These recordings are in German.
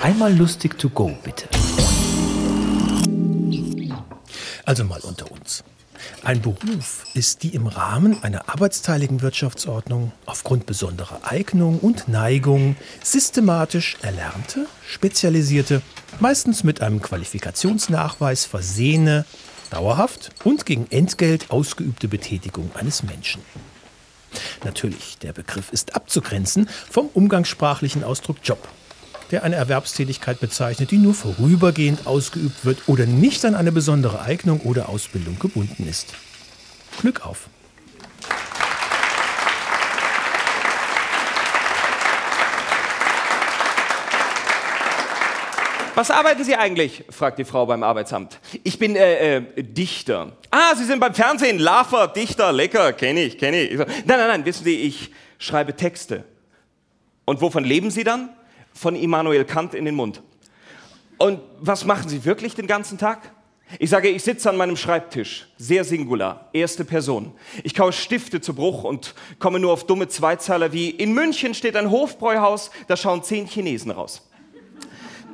Einmal lustig to go, bitte. Also mal unter uns. Ein Beruf ist die im Rahmen einer arbeitsteiligen Wirtschaftsordnung aufgrund besonderer Eignung und Neigung systematisch erlernte, spezialisierte, meistens mit einem Qualifikationsnachweis versehene, dauerhaft und gegen Entgelt ausgeübte Betätigung eines Menschen. Natürlich, der Begriff ist abzugrenzen vom umgangssprachlichen Ausdruck Job der eine Erwerbstätigkeit bezeichnet, die nur vorübergehend ausgeübt wird oder nicht an eine besondere Eignung oder Ausbildung gebunden ist. Glück auf! Was arbeiten Sie eigentlich? fragt die Frau beim Arbeitsamt. Ich bin äh, äh, Dichter. Ah, Sie sind beim Fernsehen. Laffer, Dichter, lecker, kenne ich, kenne ich. Nein, nein, nein, wissen Sie, ich schreibe Texte. Und wovon leben Sie dann? Von Immanuel Kant in den Mund. Und was machen Sie wirklich den ganzen Tag? Ich sage, ich sitze an meinem Schreibtisch, sehr singular, erste Person. Ich kaue Stifte zu Bruch und komme nur auf dumme Zweizeiler wie, in München steht ein Hofbräuhaus, da schauen zehn Chinesen raus.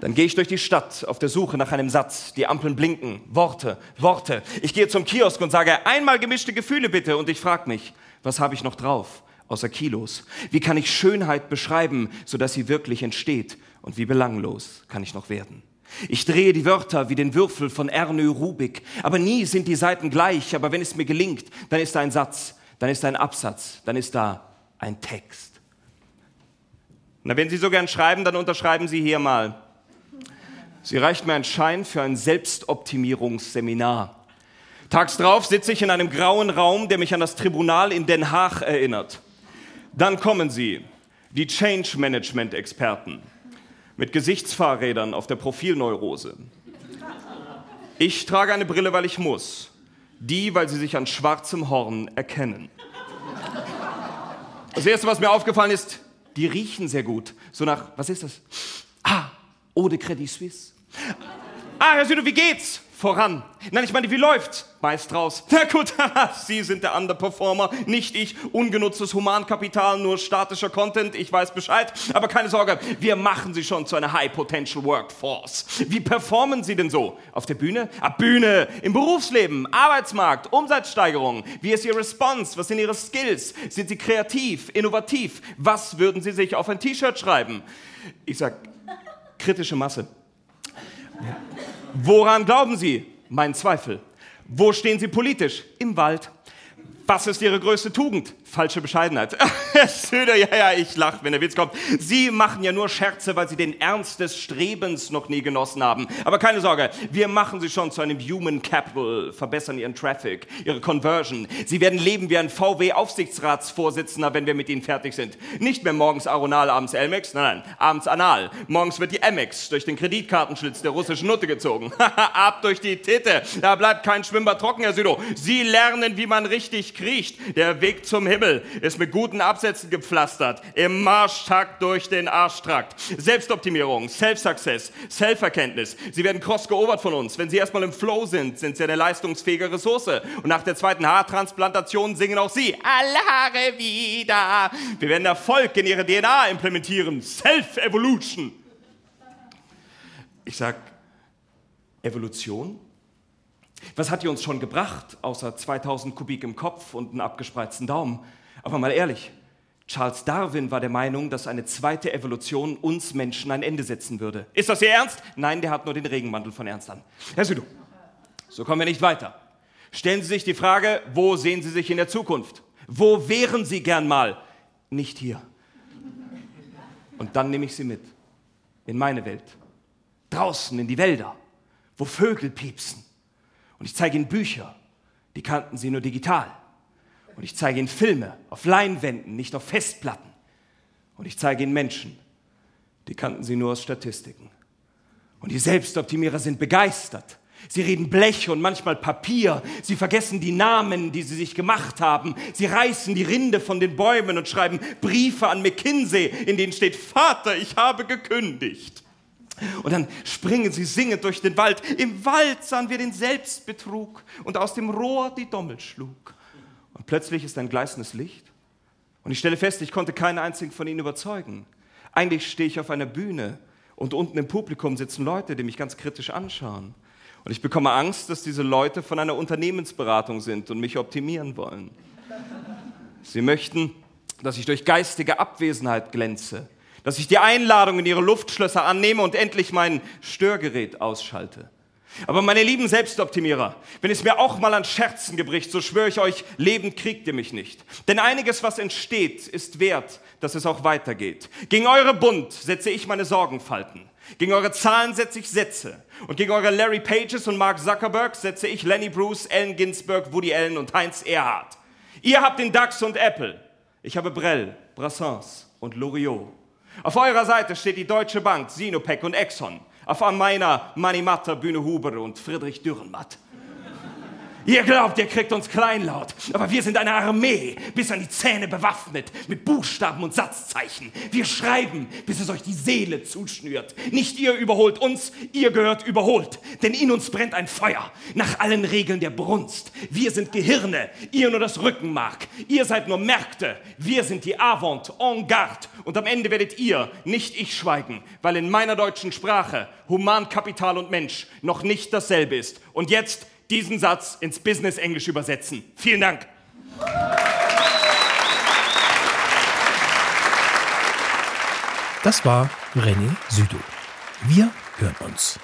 Dann gehe ich durch die Stadt auf der Suche nach einem Satz. Die Ampeln blinken. Worte, Worte. Ich gehe zum Kiosk und sage, einmal gemischte Gefühle bitte. Und ich frage mich, was habe ich noch drauf? Außer Kilos? Wie kann ich Schönheit beschreiben, sodass sie wirklich entsteht? Und wie belanglos kann ich noch werden? Ich drehe die Wörter wie den Würfel von Ernö Rubik, aber nie sind die Seiten gleich. Aber wenn es mir gelingt, dann ist da ein Satz, dann ist da ein Absatz, dann ist da ein Text. Na, wenn Sie so gern schreiben, dann unterschreiben Sie hier mal. Sie reicht mir einen Schein für ein Selbstoptimierungsseminar. Tags drauf sitze ich in einem grauen Raum, der mich an das Tribunal in Den Haag erinnert. Dann kommen sie, die Change Management Experten mit Gesichtsfahrrädern auf der Profilneurose. Ich trage eine Brille, weil ich muss. Die, weil sie sich an schwarzem Horn erkennen. Das erste, was mir aufgefallen ist, die riechen sehr gut. So nach, was ist das? Ah, Eau de Credit Suisse. Ah, Herr Süde, wie geht's? Voran. Nein, ich meine, wie läuft's? Meist raus. Na gut, Sie sind der Underperformer, nicht ich. Ungenutztes Humankapital, nur statischer Content, ich weiß Bescheid. Aber keine Sorge, wir machen Sie schon zu einer High Potential Workforce. Wie performen Sie denn so? Auf der Bühne? Ab Bühne, im Berufsleben, Arbeitsmarkt, Umsatzsteigerung. Wie ist Ihr Response? Was sind Ihre Skills? Sind Sie kreativ, innovativ? Was würden Sie sich auf ein T-Shirt schreiben? Ich sag, kritische Masse. Woran glauben Sie? Mein Zweifel. Wo stehen Sie politisch? Im Wald. Was ist Ihre größte Tugend? Falsche Bescheidenheit. Herr Söder, ja, ja, ich lache, wenn der Witz kommt. Sie machen ja nur Scherze, weil Sie den Ernst des Strebens noch nie genossen haben. Aber keine Sorge, wir machen Sie schon zu einem Human Capital, verbessern Ihren Traffic, Ihre Conversion. Sie werden leben wie ein VW-Aufsichtsratsvorsitzender, wenn wir mit Ihnen fertig sind. Nicht mehr morgens Aronal, abends Elmex, nein, nein, abends Anal. Morgens wird die Amex durch den Kreditkartenschlitz der russischen Nutte gezogen. Ab durch die Titte. Da bleibt kein Schwimmbad trocken, Herr Südo. Sie lernen, wie man richtig kriecht. Der Weg zum Himmel ist mit guten Absätzen gepflastert, im Marschtakt durch den Arschtrakt. Selbstoptimierung, Self-Success, Self-Erkenntnis. Sie werden cross geobert von uns. Wenn Sie erstmal im Flow sind, sind Sie eine leistungsfähige Ressource. Und nach der zweiten Haartransplantation singen auch Sie alle Haare wieder. Wir werden Erfolg in Ihre DNA implementieren. Self-Evolution. Ich sag, Evolution? Was hat die uns schon gebracht, außer 2000 Kubik im Kopf und einen abgespreizten Daumen? Aber mal ehrlich, Charles Darwin war der Meinung, dass eine zweite Evolution uns Menschen ein Ende setzen würde. Ist das Ihr Ernst? Nein, der hat nur den Regenmantel von Ernst an. Herr Südow, so kommen wir nicht weiter. Stellen Sie sich die Frage, wo sehen Sie sich in der Zukunft? Wo wären Sie gern mal? Nicht hier. Und dann nehme ich Sie mit in meine Welt. Draußen in die Wälder, wo Vögel piepsen, und ich zeige ihnen Bücher, die kannten sie nur digital. Und ich zeige ihnen Filme auf Leinwänden, nicht auf Festplatten. Und ich zeige ihnen Menschen, die kannten sie nur aus Statistiken. Und die Selbstoptimierer sind begeistert. Sie reden Blech und manchmal Papier. Sie vergessen die Namen, die sie sich gemacht haben. Sie reißen die Rinde von den Bäumen und schreiben Briefe an McKinsey, in denen steht, Vater, ich habe gekündigt. Und dann springen sie singend durch den Wald. Im Wald sahen wir den Selbstbetrug und aus dem Rohr die Dommel schlug. Und plötzlich ist ein gleißendes Licht. Und ich stelle fest, ich konnte keinen einzigen von ihnen überzeugen. Eigentlich stehe ich auf einer Bühne Und unten im Publikum sitzen Leute, die mich ganz kritisch anschauen. Und ich bekomme Angst, dass diese Leute von einer Unternehmensberatung sind und mich optimieren wollen. Sie möchten, dass ich durch geistige Abwesenheit glänze, dass ich die Einladung in ihre Luftschlösser annehme und endlich mein Störgerät ausschalte. Aber meine lieben Selbstoptimierer, wenn es mir auch mal an Scherzen gebricht, so schwöre ich euch, lebend kriegt ihr mich nicht. Denn einiges, was entsteht, ist wert, dass es auch weitergeht. Gegen eure Bund setze ich meine Sorgenfalten. Gegen eure Zahlen setze ich Sätze. Und gegen eure Larry Pages und Mark Zuckerberg setze ich Lenny Bruce, Allen Ginsberg, Woody Allen und Heinz Erhardt. Ihr habt den DAX und Apple. Ich habe Brell, Brassens und Loriot. Auf eurer Seite steht die Deutsche Bank, Sinopec und Exxon. Auf meiner Manimatta, Bühne Huber und Friedrich Dürrenmatt. Ihr glaubt, ihr kriegt uns kleinlaut, aber wir sind eine Armee, bis an die Zähne bewaffnet, mit Buchstaben und Satzzeichen. Wir schreiben, bis es euch die Seele zuschnürt. Nicht ihr überholt uns, ihr gehört überholt, denn in uns brennt ein Feuer, nach allen Regeln der Brunst. Wir sind Gehirne, ihr nur das Rückenmark. Ihr seid nur Märkte, wir sind die Avant, en garde. Und am Ende werdet ihr, nicht ich, schweigen, weil in meiner deutschen Sprache Humankapital und Mensch noch nicht dasselbe ist. Und jetzt diesen Satz ins Business Englisch übersetzen. Vielen Dank. Das war René Südo. Wir hören uns.